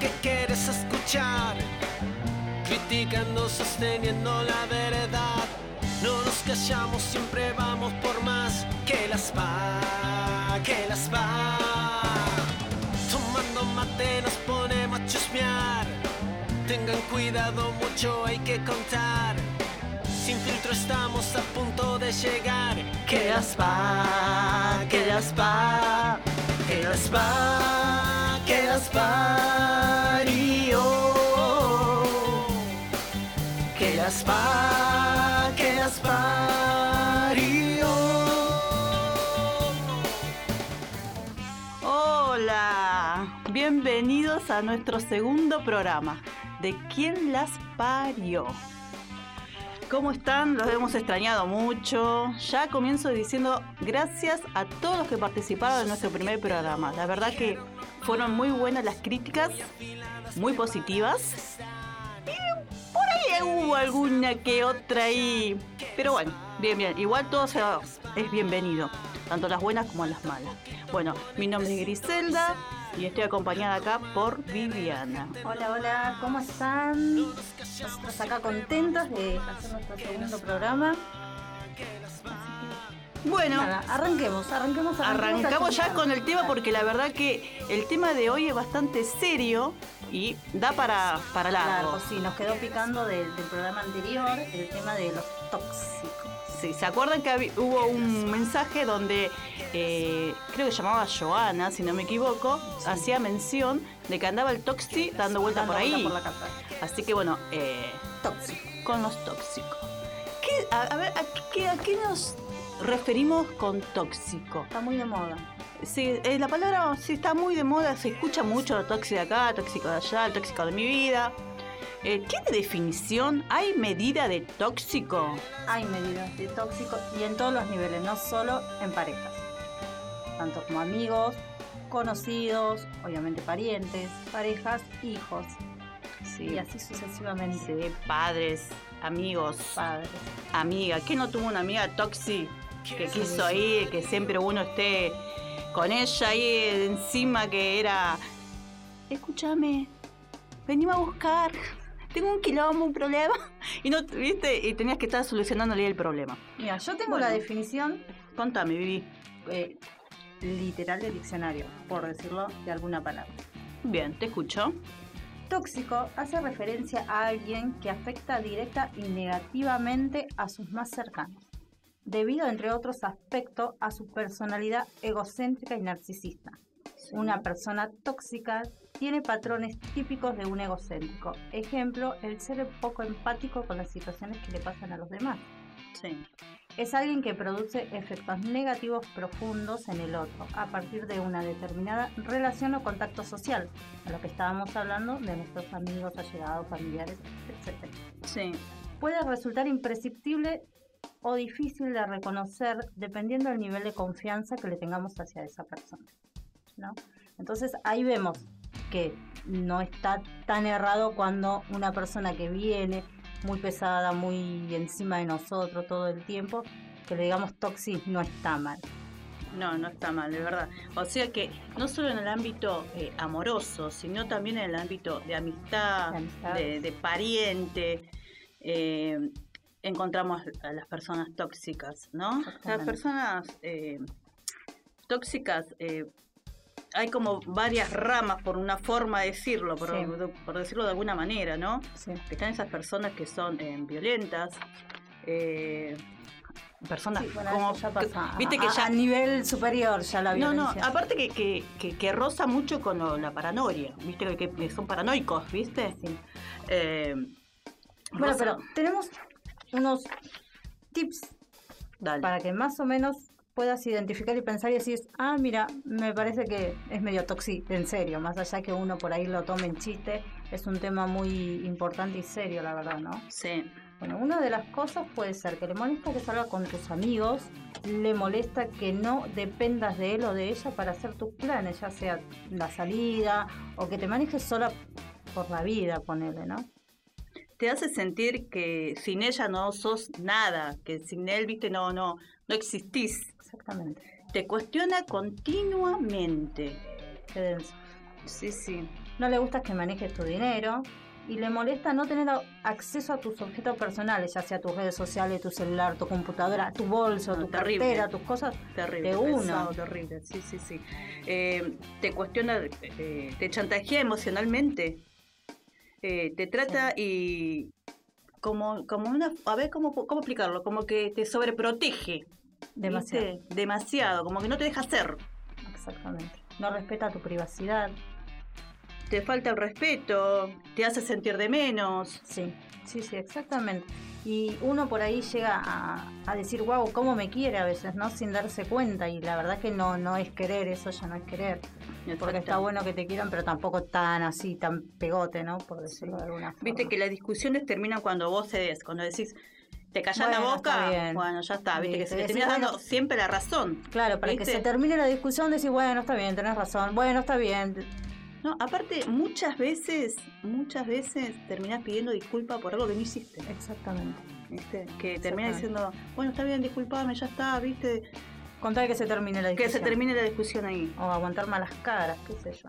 que quieres escuchar. Criticando, sosteniendo la verdad. No nos callamos, siempre vamos por más. Que las va, que las va. Tomando mate nos ponemos a chusmear. Tengan cuidado, mucho hay que contar. Sin filtro estamos a punto de llegar. Que las va, que las va, que las va, que las parió. Que las va, que las parió. Hola, bienvenidos a nuestro segundo programa de ¿Quién las parió? ¿Cómo están? Los hemos extrañado mucho. Ya comienzo diciendo gracias a todos los que participaron en nuestro primer programa. La verdad que fueron muy buenas las críticas, muy positivas. Y por ahí hubo alguna que otra ahí. Pero bueno, bien, bien. Igual todo sea- es bienvenido. Tanto las buenas como las malas. Bueno, mi nombre es Griselda y estoy acompañada acá por Viviana. Hola, hola, ¿cómo están? Nosotros acá contentos de hacer nuestro segundo programa. Bueno, Nada, arranquemos, arranquemos, Arrancamos ya con el tema porque la verdad que el tema de hoy es bastante serio y da para, para largo. Claro, sí, nos quedó picando del, del programa anterior el tema de los tóxicos. Sí, ¿se acuerdan que hubo un mensaje donde eh, creo que llamaba Joana, si no me equivoco, hacía mención de que andaba el toxi dando vuelta Dando por ahí? vuelta por la. Así que bueno, eh, Tóxico. con los tóxicos. ¿Qué, a, a ver, ¿a qué, a qué nos referimos con tóxico? Está muy de moda. Sí, eh, la palabra sí está muy de moda, se escucha mucho tóxico de acá, tóxico de allá, el tóxico de mi vida. Eh, ¿Tiene definición? ¿Hay medida de tóxico? Hay medidas de tóxico y en todos los niveles, no solo en parejas. Tanto como amigos, conocidos, obviamente parientes, parejas, hijos. Sí, Y así sucesivamente. sí, padres, amigos, Padres. amiga. ¿Quién no tuvo una amiga tóxica que quiso ahí, que siempre uno esté con ella ahí encima que era... Escúchame, venime a buscar. Tengo un quilombo, un problema. Y no, viste, y tenías que estar solucionándole el problema. Mira, yo tengo Bueno. la definición Contame, Vivi. eh, literal del diccionario, por decirlo de alguna palabra. Bien, te escucho. Tóxico hace referencia a alguien que afecta directa y negativamente a sus más cercanos, debido, entre otros aspectos, a su personalidad egocéntrica y narcisista. Una persona tóxica tiene patrones típicos de un egocéntrico. Ejemplo, el ser poco empático con las situaciones que le pasan a los demás. Sí. Es alguien que produce efectos negativos profundos en el otro a partir de una determinada relación o contacto social, a lo que estábamos hablando de nuestros amigos, allegados, familiares, etc. Sí. Puede resultar imprescindible o difícil de reconocer dependiendo del nivel de confianza que le tengamos hacia esa persona. ¿no? Entonces ahí vemos que no está tan errado cuando una persona que viene muy pesada, muy encima de nosotros todo el tiempo, que le digamos toxic no está mal. No, no está mal, de verdad. O sea que no solo en el ámbito eh, amoroso, sino también en el ámbito de amistad, De pariente, eh, encontramos a las personas tóxicas, ¿no? Las personas eh, tóxicas, hay como varias ramas, por una forma de decirlo, por, Sí. por decirlo de alguna manera, ¿no? Sí. que están esas personas que son eh, violentas, eh, personas Sí, bueno, como ya pasa. viste que a- ya a nivel superior ya la no violencia. no aparte que, que, que, que roza mucho con lo- la paranoia viste que, que son paranoicos viste Sí. Eh, Bueno, roza- pero tenemos unos tips dale para que más o menos puedas identificar y pensar y decir, ah, mira, me parece que es medio tóxico, en serio, más allá que uno por ahí lo tome en chiste, es un tema muy importante y serio, la verdad, ¿no? sí Bueno, una de las cosas puede ser que le molesta que salga con tus amigos, le molesta que no dependas de él o de ella para hacer tus planes, ya sea la salida o que te manejes sola por la vida, ponele, ¿no? te hace sentir que sin ella no sos nada que sin él viste no no no existís Exactamente. te cuestiona continuamente. Sí, sí. No le gusta que manejes tu dinero y le molesta no tener acceso a tus objetos personales, ya sea tus redes sociales, tu celular, tu computadora, tu bolso, No, tu terrible. cartera, tus cosas. Terrible. De una. pesado, terrible. Sí, sí, sí. Eh, te cuestiona, eh, te chantajea emocionalmente. Eh, te trata y como, como una, a ver cómo, cómo explicarlo, como que te sobreprotege. Demasiado. ¿viste? Demasiado, como que no te deja hacer. Exactamente. No respeta tu privacidad. Te falta el respeto, te hace sentir de menos. Sí, sí, sí, exactamente. Y uno por ahí llega a, a decir, wow, cómo me quiere a veces, ¿no? Sin darse cuenta. Y la verdad que no, no es querer, eso ya no es querer. Porque está bueno que te quieran, pero tampoco tan así, tan pegote, ¿no? Por decirlo de alguna forma. Viste que las discusiones terminan cuando vos cedes, cuando decís, te callas la boca, bueno, ya está, viste que se le decís, terminas bueno, dando siempre la razón. Claro, para que se termine la discusión, decís, bueno, está bien, tenés razón, bueno, está bien. No, aparte, muchas veces, muchas veces terminás pidiendo disculpa por algo que no hiciste. Exactamente. ¿viste? Que terminás diciendo, bueno, está bien, disculpame, ya está, viste, Contar que se termine la que discusión. se termine la discusión ahí. O aguantar malas caras, qué sé yo.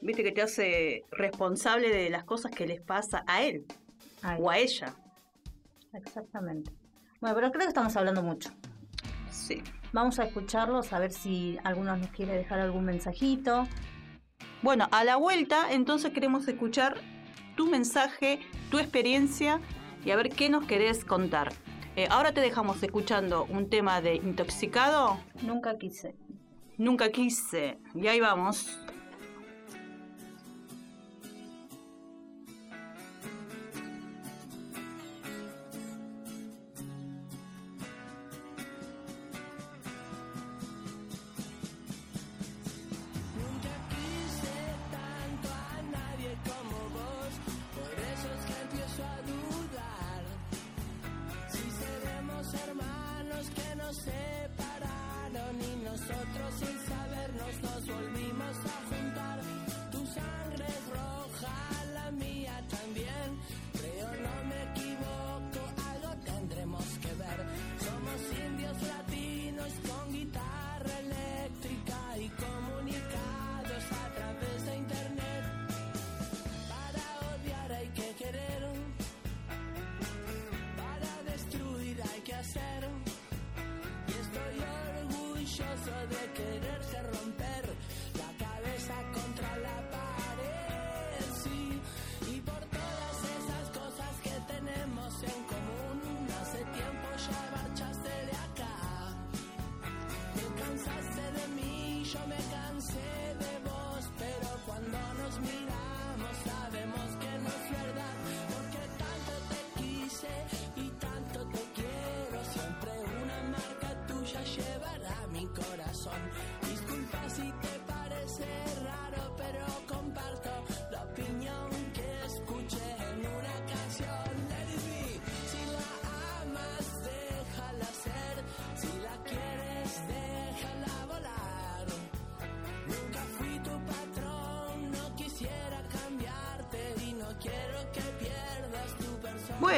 Viste que te hace responsable de las cosas que les pasa a él Ay, o a ella. Exactamente. Bueno, pero creo que estamos hablando mucho. Sí. Vamos a escucharlos, a ver si alguno nos quiere dejar algún mensajito. Bueno, a la vuelta, entonces queremos escuchar tu mensaje, tu experiencia y a ver qué nos querés contar. Eh, ahora te dejamos escuchando un tema de intoxicado. Nunca quise. Nunca quise. Y ahí vamos.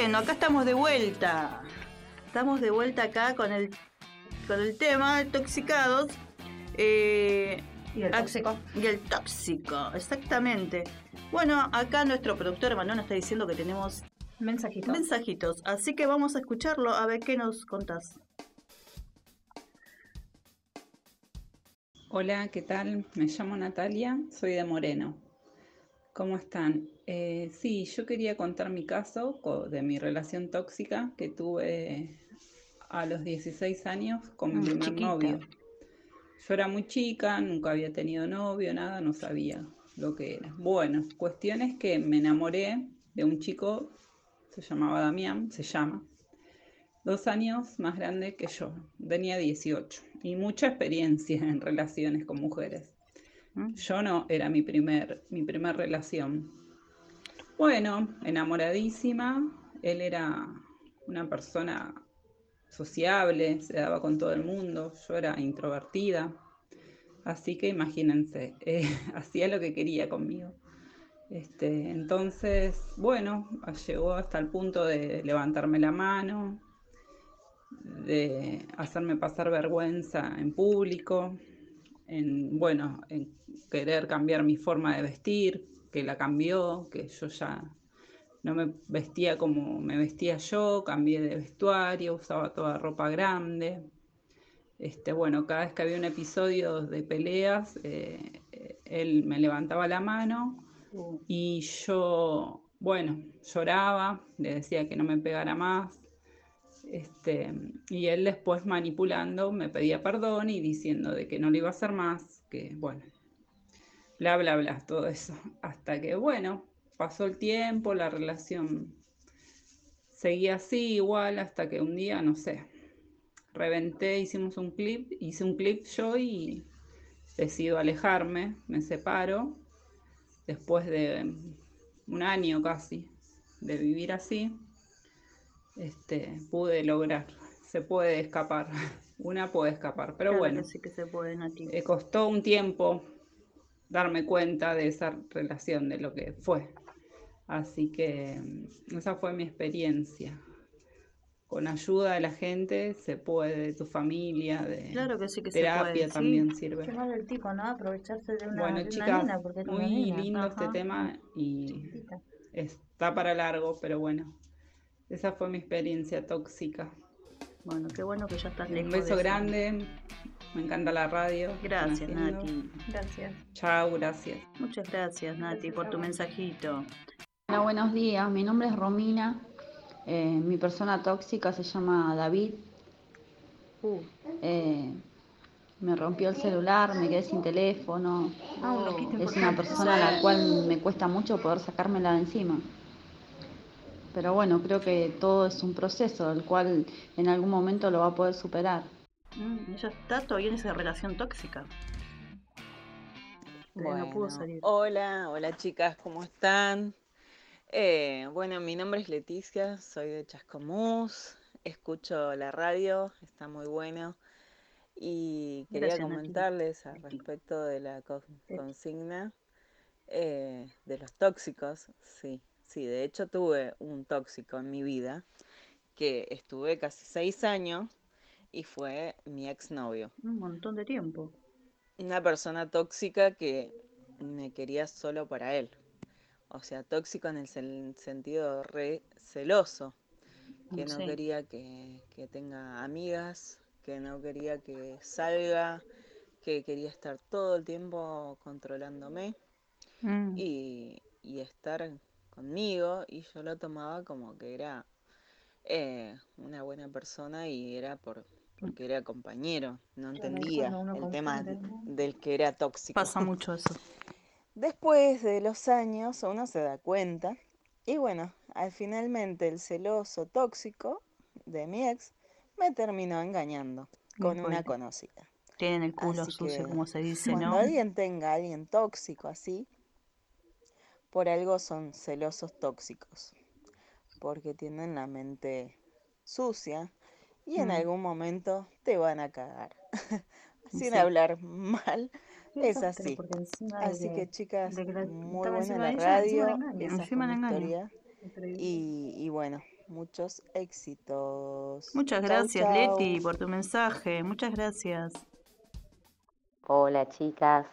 Bueno, acá estamos de vuelta. Estamos de vuelta acá con el, con el tema intoxicados. Eh, Y el tóxico. Y el tóxico, exactamente. Bueno, acá nuestro productor Manuel nos está diciendo que tenemos Mensajito. mensajitos, así que vamos a escucharlo a ver qué nos contás. Hola, ¿qué tal? Me llamo Natalia, soy de Moreno. ¿Cómo están? Eh, sí, yo quería contar mi caso de mi relación tóxica que tuve a los 16 años con mi Mm, primer chiquita. novio. Yo era muy chica, nunca había tenido novio, nada, no sabía lo que era. Bueno, cuestión es que me enamoré de un chico, se llamaba Damián, se llama, dos años más grande que yo, tenía 18 y mucha experiencia en relaciones con mujeres. Yo no, era mi primer, mi primer relación. Bueno, enamoradísima, él era una persona sociable, se daba con todo el mundo, yo era introvertida, así que imagínense, eh, hacía lo que quería conmigo. Este, entonces, bueno, llegó hasta el punto de levantarme la mano de hacerme pasar vergüenza en público, en, bueno, en querer cambiar mi forma de vestir, que la cambió, que yo ya no me vestía como me vestía yo, cambié de vestuario, usaba toda ropa grande. Este, bueno, cada vez que había un episodio de peleas, eh, él me levantaba la mano y yo, bueno, lloraba, le decía que no me pegara más. Este, y él después manipulando me pedía perdón y diciendo de que no lo iba a hacer más, que bueno, bla, bla, bla, todo eso. Hasta que, bueno, pasó el tiempo, la relación seguía así igual, hasta que un día, no sé, reventé, hicimos un clip, hice un clip yo y decido alejarme, me separo, después de un año casi de vivir así, este, pude lograr, se puede escapar, una puede escapar, pero bueno, sí que se puede, eh, costó un tiempo darme cuenta de esa relación, de lo que fue. Así que mm, esa fue mi experiencia. Con ayuda de la gente se puede, de tu familia, de claro que sí que terapia se también sirve. Qué mal del tipo, ¿no? Aprovecharse de una, bueno, de chicas, una muy lindo este tema y está para largo, pero bueno, esa fue mi experiencia tóxica. Bueno, qué bueno que ya estás lejos. Un beso grande, me encanta la radio. Gracias, Nati. Gracias. Chao, gracias. Muchas gracias, Nati, por tu mensajito. Hola, buenos días. Mi nombre es Romina. Eh, mi persona tóxica se llama David. Uh. Eh, me rompió el celular, me quedé sin teléfono. Ah, es una persona a la cual me cuesta mucho poder sacármela de encima. Pero bueno, creo que todo es un proceso, el cual en algún momento lo va a poder superar. Mm, ella está todavía en esa relación tóxica. no pudo salir. Hola, hola chicas, ¿cómo están? Eh, bueno, mi nombre es Leticia, soy de Chascomús, escucho la radio, está muy bueno. Y quería comentarles al respecto de la consigna eh, de los tóxicos. Sí, sí, de hecho tuve un tóxico en mi vida que estuve casi seis años y fue mi exnovio. Un montón de tiempo. Una persona tóxica que me quería solo para él o sea, tóxico en el sentido re celoso, que no quería que, tenga amigas, que no quería que salga, que quería estar todo el tiempo controlándome mm. y, estar conmigo y yo lo tomaba como que era eh, una buena persona y era por porque era compañero, no entendía el tema del que era tóxico. Pasa mucho eso. Después de los años uno se da cuenta y bueno, al finalmente el celoso tóxico de mi ex me terminó engañando con una conocida. Tienen el culo sucio, como se dice, cuando ¿no? alguien tenga a alguien tóxico así, por algo son celosos tóxicos, porque tienen la mente sucia y en mm. algún momento te van a cagar, sin hablar mal es así. Así que chicas, muy buena la radio, esa Y, y bueno, muchos éxitos. Muchas gracias, Leti, por tu mensaje. Muchas gracias. Hola, chicas.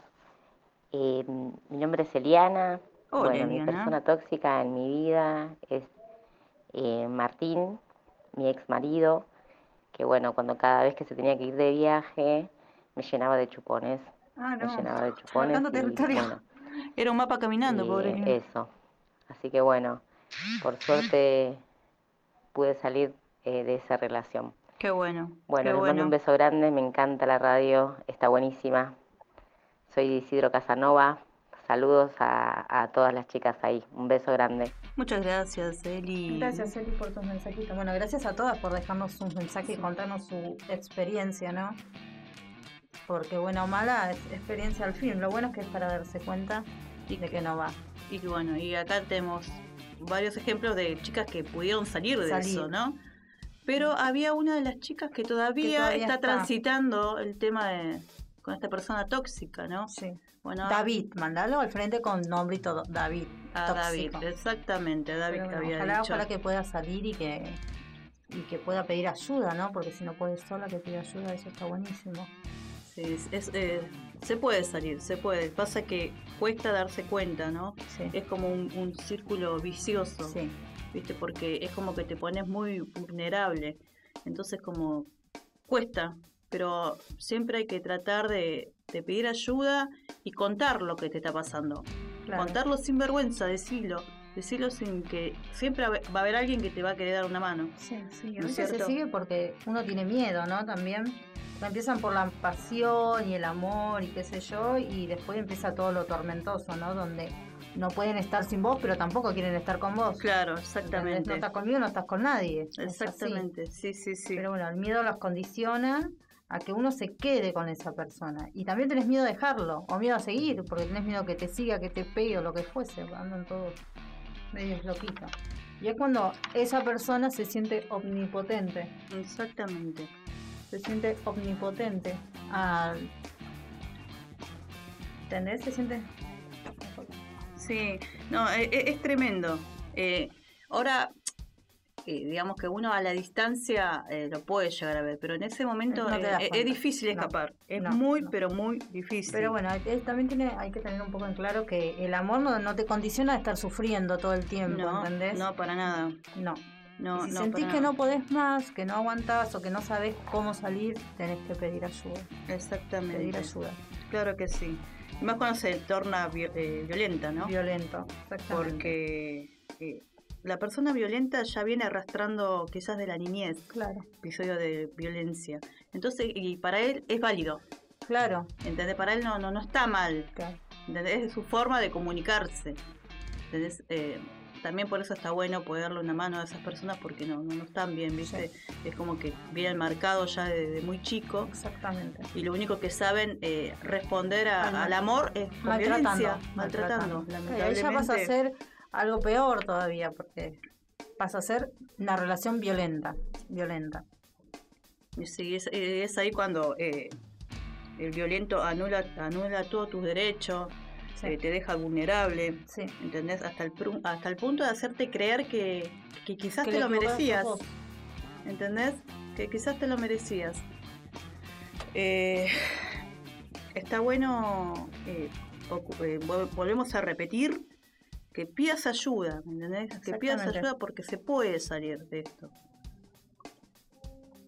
Eh, mi nombre es Eliana. Bueno, mi persona tóxica en mi vida es eh, Martín, mi ex marido, que bueno, cuando cada vez que se tenía que ir de viaje me llenaba de chupones. Ah, no. llenaba de chupones. Era un mapa caminando, pobre. Eso. Así que bueno, por suerte pude salir eh, de esa relación. Qué bueno. Bueno, les mando un beso grande, me encanta la radio, está buenísima. Soy Isidro Casanova. Saludos a, a todas las chicas ahí. Un beso grande. Muchas gracias, Eli. Gracias, Eli, por tus mensajitos. Bueno, gracias a todas por dejarnos sus mensajes y contarnos su experiencia, ¿no? porque buena o mala es experiencia al fin. Lo bueno es que es para darse cuenta y de que no va. Y bueno, y acá tenemos varios ejemplos de chicas que pudieron salir de eso, ¿no? Pero había una de las chicas que todavía, está, transitando el tema de con esta persona tóxica, ¿no? Sí. Bueno, David, mandalo al frente con nombre y todo. David. A David, exactamente, David que había ojalá, dicho. Ojalá que pueda salir y que y que pueda pedir ayuda, ¿no? Porque si no puede sola que pida ayuda, eso está buenísimo. Sí, es, eh, se puede salir, se puede. Pasa que cuesta darse cuenta, ¿no? Sí. Es como un, un círculo vicioso, Sí, ¿viste? Porque es como que te pones muy vulnerable. Entonces como cuesta, pero siempre hay que tratar de, de pedir ayuda y contar lo que te está pasando. claro. Contarlo sin vergüenza, decirlo. Decirlo sin que... Siempre va a haber alguien que te va a querer dar una mano. Sí, sí, ¿No a es veces se sigue porque uno tiene miedo, ¿no? También empiezan por la pasión y el amor y qué sé yo, y después empieza todo lo tormentoso, ¿no? Donde no pueden estar sin vos, pero tampoco quieren estar con vos. Claro, exactamente. No estás conmigo, no estás con nadie. Es. Exactamente, sí, sí, sí. Pero bueno, el miedo los condiciona a que uno se quede con esa persona. Y también tenés miedo a dejarlo, o miedo a seguir, porque tenés miedo que te siga, que te pegue o lo que fuese. Andan todos medio loquitos. Y es cuando esa persona se siente omnipotente. Exactamente. Se siente omnipotente. Al... ¿Entendés? Se siente... Sí, no, e- e- es, tremendo. Eh, ahora, eh, digamos que uno a la distancia eh, lo puede llegar a ver, pero en ese momento No eh, es, difícil No, escapar. es no, muy, pero muy difícil. Pero bueno, es- también tiene, hay que tener un poco en claro que el amor no, no te condiciona a estar sufriendo todo el tiempo, no, ¿entendés? no, para nada. No. No, si sentís que nada. no podés más, que no aguantás o que no sabés cómo salir, tenés que pedir ayuda. Exactamente. Pedir ayuda. Claro que sí. Y más cuando se torna vi- violenta, ¿no? Violento. Exactamente. Porque eh, la persona violenta ya viene arrastrando quizás de la niñez Claro, episodio de violencia. Entonces, y para él es válido. claro. ¿Entendés? Para él no, no, no está mal. claro. ¿Entendés? Es su forma de comunicarse. ¿Entendés? Eh, también por eso está bueno poder darle una mano a esas personas porque no, no, no están bien, ¿viste? Es como que vienen marcados ya desde muy chico Exactamente. y lo único que saben eh, responder a- Al- amor es Maltratando. violencia, maltratando. Ahí ya pasa a ser algo peor todavía, porque pasa a ser una relación violenta. Violenta. Sí, es, es ahí cuando eh, el violento anula, anula todos tus derechos, Sí. eh, te deja vulnerable. Sí. ¿Entendés? Hasta el, hasta el punto de hacerte creer que, que quizás Que te lo merecías. ¿Entendés? Que quizás te lo merecías. Eh, está bueno, volvemos a repetir, que pidas ayuda, ¿me entendés? Que pidas ayuda porque se puede salir de esto.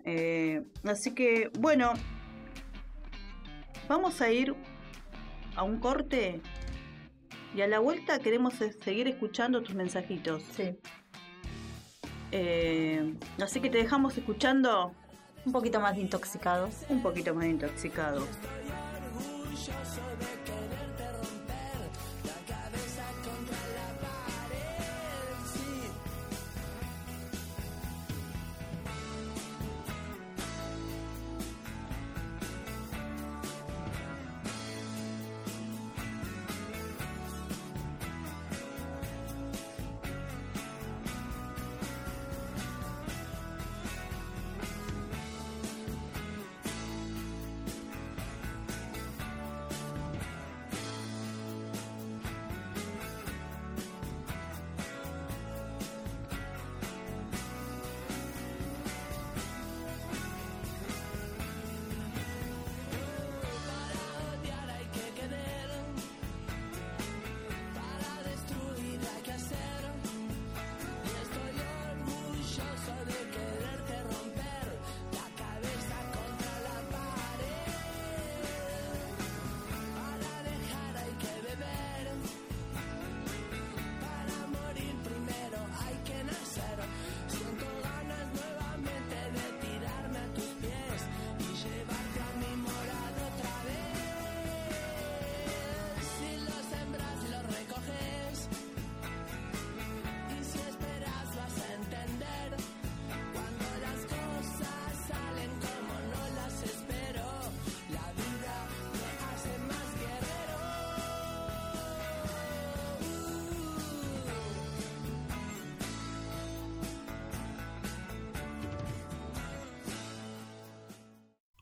Eh, así que, bueno, vamos a ir a un corte y a la vuelta queremos seguir escuchando tus mensajitos. Sí. Eh, así que te dejamos escuchando Un poquito más de intoxicados. un poquito más intoxicado.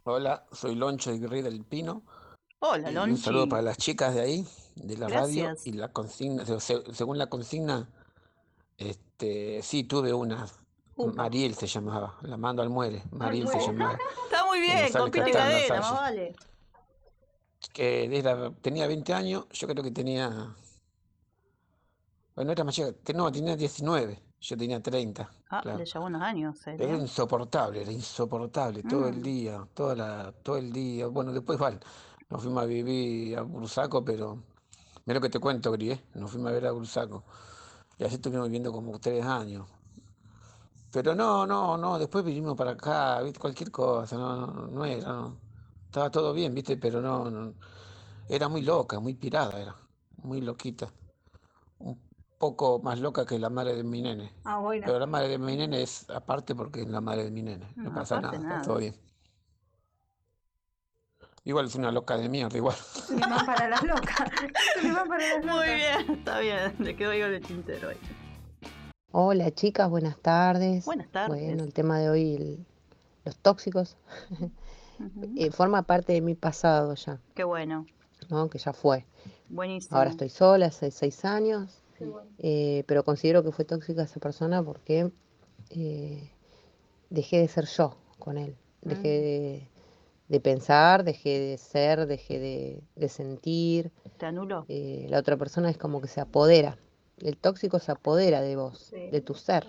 Hola, soy Loncho Aguirre del Pino. Hola, y Lonchi. un saludo para las chicas de ahí, de la radio. Gracias. Y la consigna, se- se- según la consigna, este, sí tuve una Mariel se llamaba, la mando al muere. Mariel se llamaba. Está muy bien, con cadena, más vale. Que tenía 20 años, yo creo que tenía. Bueno, era más chica, no, tenía 19, yo tenía 30. Ah, le llevó unos años. Era insoportable, era insoportable, todo el mm. día, toda la, todo el día. Bueno, después igual, nos fuimos a vivir a Bursaco, pero. Mira lo que te cuento, Gri, ¿eh? nos fuimos a ver a Bursaco. Y así estuvimos viviendo como tres años. Pero no, no, no, después vinimos para acá, ¿viste? cualquier cosa, no, no, era, no. Estaba todo bien, ¿viste? Pero no, era muy loca, muy pirada era, muy loquita. Un poco más loca que la madre de mi nene. Ah, bueno. Pero la madre de mi nene es aparte porque es la madre de mi nene, no, pasa nada, está todo bien. Igual es una loca de mierda, igual. va para las locas. para las locas. Muy bien, está bien, le quedo yo el tintero ahí. Hola chicas, buenas tardes. Buenas tardes. Bueno, el tema de hoy, los tóxicos, eh, forma parte de mi pasado ya. Qué bueno. ¿no? Que ya fue. Buenísimo. Ahora estoy sola, hace seis años, eh, pero considero que fue tóxica esa persona porque eh, dejé de ser yo con él. Dejé de, pensar, dejé de ser, dejé de, sentir. ¿Te anuló? la otra persona es como que se apodera el tóxico se apodera de vos, de tu ser.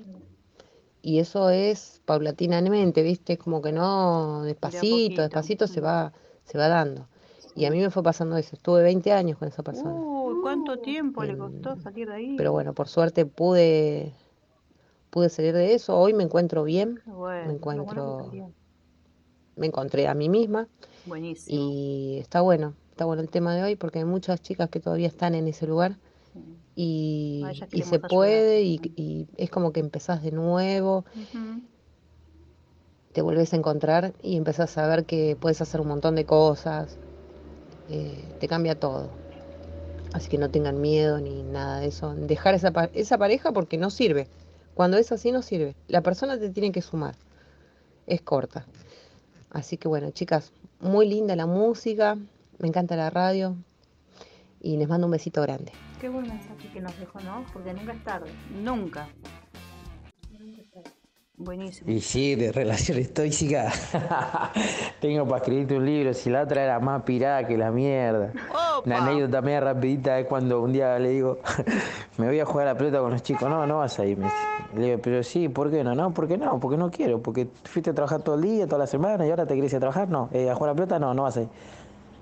Y eso es paulatinamente, ¿viste? Como que no, despacito, despacito se va, se va dando. Y a mí me fue pasando eso. Estuve 20 años con esa persona. Uy, ¿cuánto tiempo le costó salir de ahí? Pero bueno, por suerte pude pude salir de eso. Hoy me encuentro bien. me encuentro me encontré a mí misma. Buenísimo. Y está bueno, está bueno el tema de hoy porque hay muchas chicas que todavía están en ese lugar y, se puede y, es como que empezás de nuevo, te vuelves a encontrar y empezás a ver que puedes hacer un montón de cosas, eh, te cambia todo. Así que no tengan miedo ni nada de eso. Dejar esa, esa pareja porque no sirve. Cuando es así no sirve. La persona te tiene que sumar. Es corta. Así que bueno, chicas, muy linda la música, me encanta la radio y les mando un besito grande. Qué buen mensaje que nos dejó, ¿no? Porque nunca es tarde. Nunca. Buenísimo. Y sí, de relaciones tóxicas. Tengo para escribirte un libro. Si la otra era más pirada que la mierda. Una anécdota media rapidita es cuando un día le digo, me voy a jugar a la pelota con los chicos. No, no vas a ir. Le digo, pero sí, ¿por qué no? No, ¿por qué no? Porque no quiero. Porque fuiste a trabajar todo el día, toda la semana y ahora te querés ir a trabajar. No, eh, a jugar a la pelota no, no vas a ir.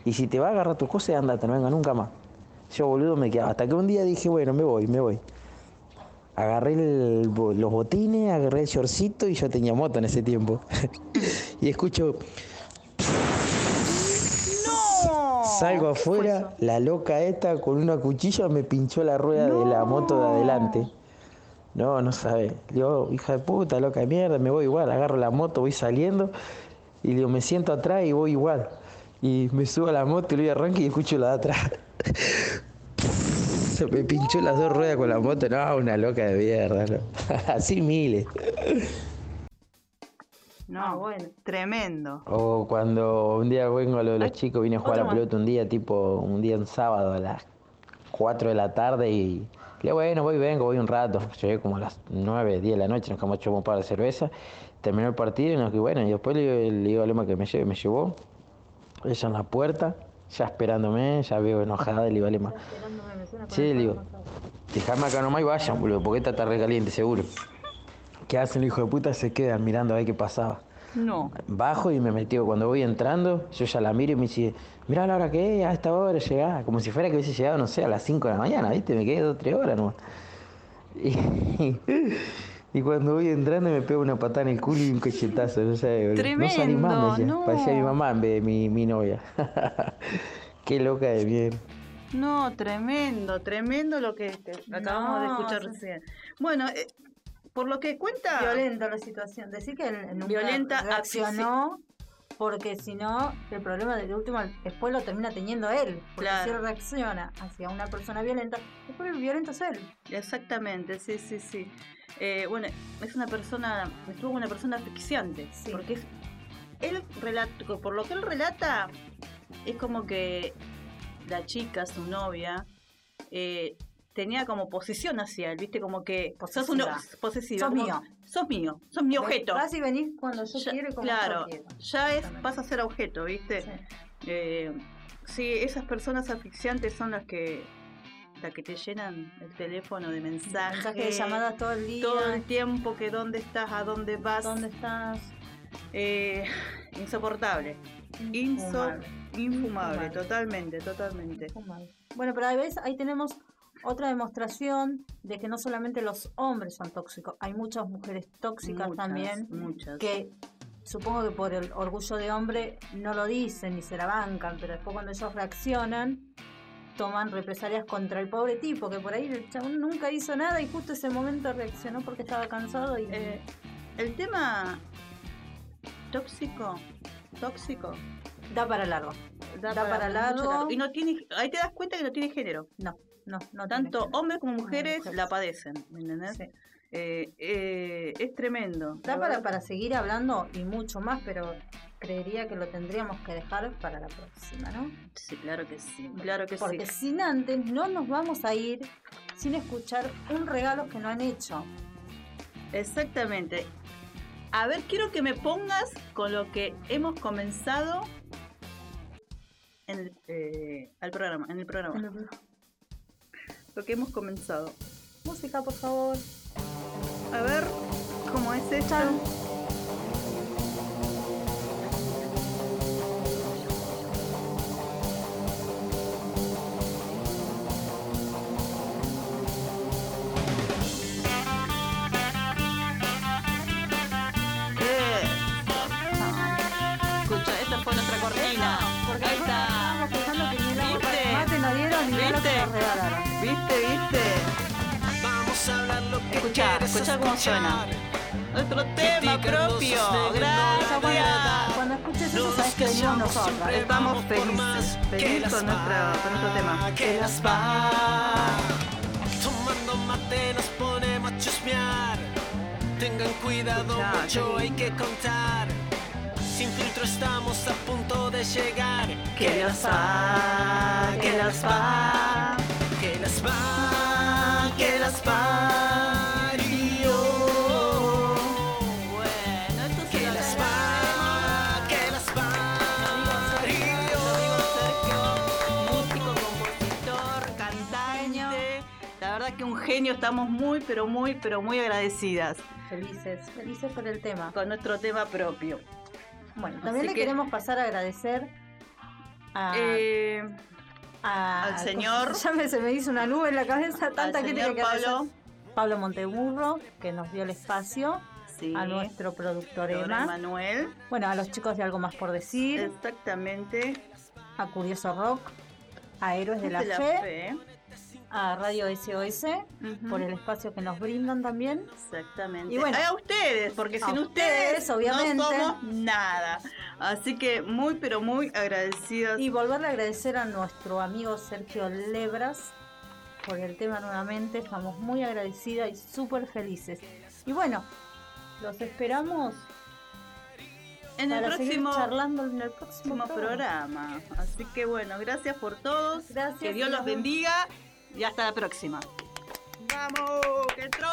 Y si te va a agarrar tus cosas, andate, no venga nunca más. Yo, boludo, me quedaba. Hasta que un día dije, bueno, me voy, me voy. Agarré los botines, agarré el shortcito y yo tenía moto en ese tiempo. y escucho. ¡No! Salgo afuera, la loca esta con una cuchilla me pinchó la rueda de la moto de adelante. No, no sabe. Digo, hija de puta, loca de mierda, me voy igual. Agarro la moto, voy saliendo y digo, me siento atrás y voy igual. Y me subo a la moto y lo arranque y escucho la de atrás. Se me pinchó las dos ruedas con la moto, no, una loca de mierda, ¿no? Así miles. No, ah, bueno, tremendo. O cuando un día vengo a lo de los chicos, vine a jugar a la pelota un día, tipo, un día en sábado a las 4 de la tarde y le bueno, voy, vengo, voy un rato. Llegué como a las 9, 10 de la noche, nos quedamos hecho un par de cerveza. Terminó el partido y nos bueno, y después le, digo a Lema que me lleve, me llevó. Ella en la puerta, ya esperándome, ya veo enojada, le digo, Lema. Sí, le digo, dejame acá nomás y vayan, boludo, porque esta está recaliente, seguro. ¿Qué hacen hijo de puta? Se quedan mirando a ver qué pasaba. No. Bajo y me metió. Cuando voy entrando, yo ya la miro y me dice, mira la hora que es, a esta hora llegaba. Como si fuera que hubiese llegado, no sé, a las 5 de la mañana, ¿viste? Me quedé dos o tres horas nomás. Y, y, cuando voy entrando me pego una patada en el culo y un cochetazo, no sé, Tremendo, no salí más, no. parecía mi mamá en vez de mi, mi novia. Qué loca de bien. No, tremendo, tremendo lo que acabamos de escuchar recién. Bueno, eh, por lo que cuenta... Violenta la situación. Decir que él violenta accionó porque si no, el problema del último después lo termina teniendo él. Porque si él reacciona hacia una persona violenta, después el violento es él. Exactamente, sí, sí, sí. Eh, bueno, es una persona, estuvo una persona asfixiante. Porque es, él relata, por lo que él relata, es como que la chica, su novia, eh, tenía como posición hacia él, ¿viste? Como que sos uno posesivo. Sos mío. Sos mío, sos mi objeto. Vas y venís cuando yo quiero y como claro, yo quiero. ya es, vas a ser objeto, ¿viste? Sí. Eh, sí, esas personas asfixiantes son las que que te llenan el teléfono de mensajes. Mensajes de llamadas todo el día. Todo el tiempo que dónde estás, a dónde vas. ¿Dónde estás? Eh, insoportable. Infumable. infumable, totalmente, totalmente. Bueno, pero a veces ahí tenemos otra demostración de que no solamente los hombres son tóxicos, hay muchas mujeres tóxicas también muchas. que supongo que por el orgullo de hombre no lo dicen ni se la bancan, pero después cuando ellos reaccionan toman represalias contra el pobre tipo que por ahí el chabón nunca hizo nada y justo ese momento reaccionó porque estaba cansado y eh, el tema tóxico tóxico. Da para largo. Da, para, largo. y no tiene ahí te das cuenta que no tiene género. No no, no tanto hombres como mujeres, la padecen, ¿me entendés? Eh, eh, es tremendo. Da para, para seguir hablando y mucho más, pero creería que lo tendríamos que dejar para la próxima, ¿no? Sí, claro que sí, claro que Porque sin antes no nos vamos a ir sin escuchar un regalo que no han hecho. Exactamente. A ver, quiero que me pongas con lo que hemos comenzado en el, eh, programa, en el programa. En el programa lo que hemos comenzado. Música, por favor. A ver, ¿cómo es esta? Escucha, esta fue nuestra cortina. Ahí está. ¿Viste? no dieron ni ¿Viste? ¿Viste? ¿Viste? Vamos a hablar escucha, cómo suena. Nuestro tema propio. Gracias. Cuando escuches eso sabes que venimos nosotros. Estamos felices. Felices con, nuestra, con nuestro tema. Que las va. Tomando mate nos ponemos a chusmear. Tengan cuidado, mucho hay que contar. Sin filtro estamos a punto de llegar. Que las va, que las va que las va, que las parió. La verdad que un genio, estamos muy, pero muy, pero muy agradecidas. Felices, felices por el tema. Con nuestro tema propio. Bueno, también le queremos pasar a agradecer a... Eh, al señor. Ya me, se me hizo una nube en la cabeza, tanta gente que Pablo. Pablo Monteburro, que nos dio el espacio. a nuestro productor Emma. Manuel. Bueno, a los chicos de Algo Más por Decir. Exactamente. A Curioso Rock. A Héroes de la, Fe. A Radio SOS por el espacio que nos brindan también. Exactamente. Y bueno, a ustedes, porque sin ustedes, obviamente no somos nada. Así que muy, pero muy agradecidos. Y volverle a agradecer a nuestro amigo Sergio Lebras por el tema nuevamente. Estamos muy agradecidas y súper felices. Y bueno, los esperamos en el próximo charlando en el próximo programa. Así que bueno, gracias por todos. Gracias. Que Dios los bendiga y hasta la próxima. Vamos, que entró.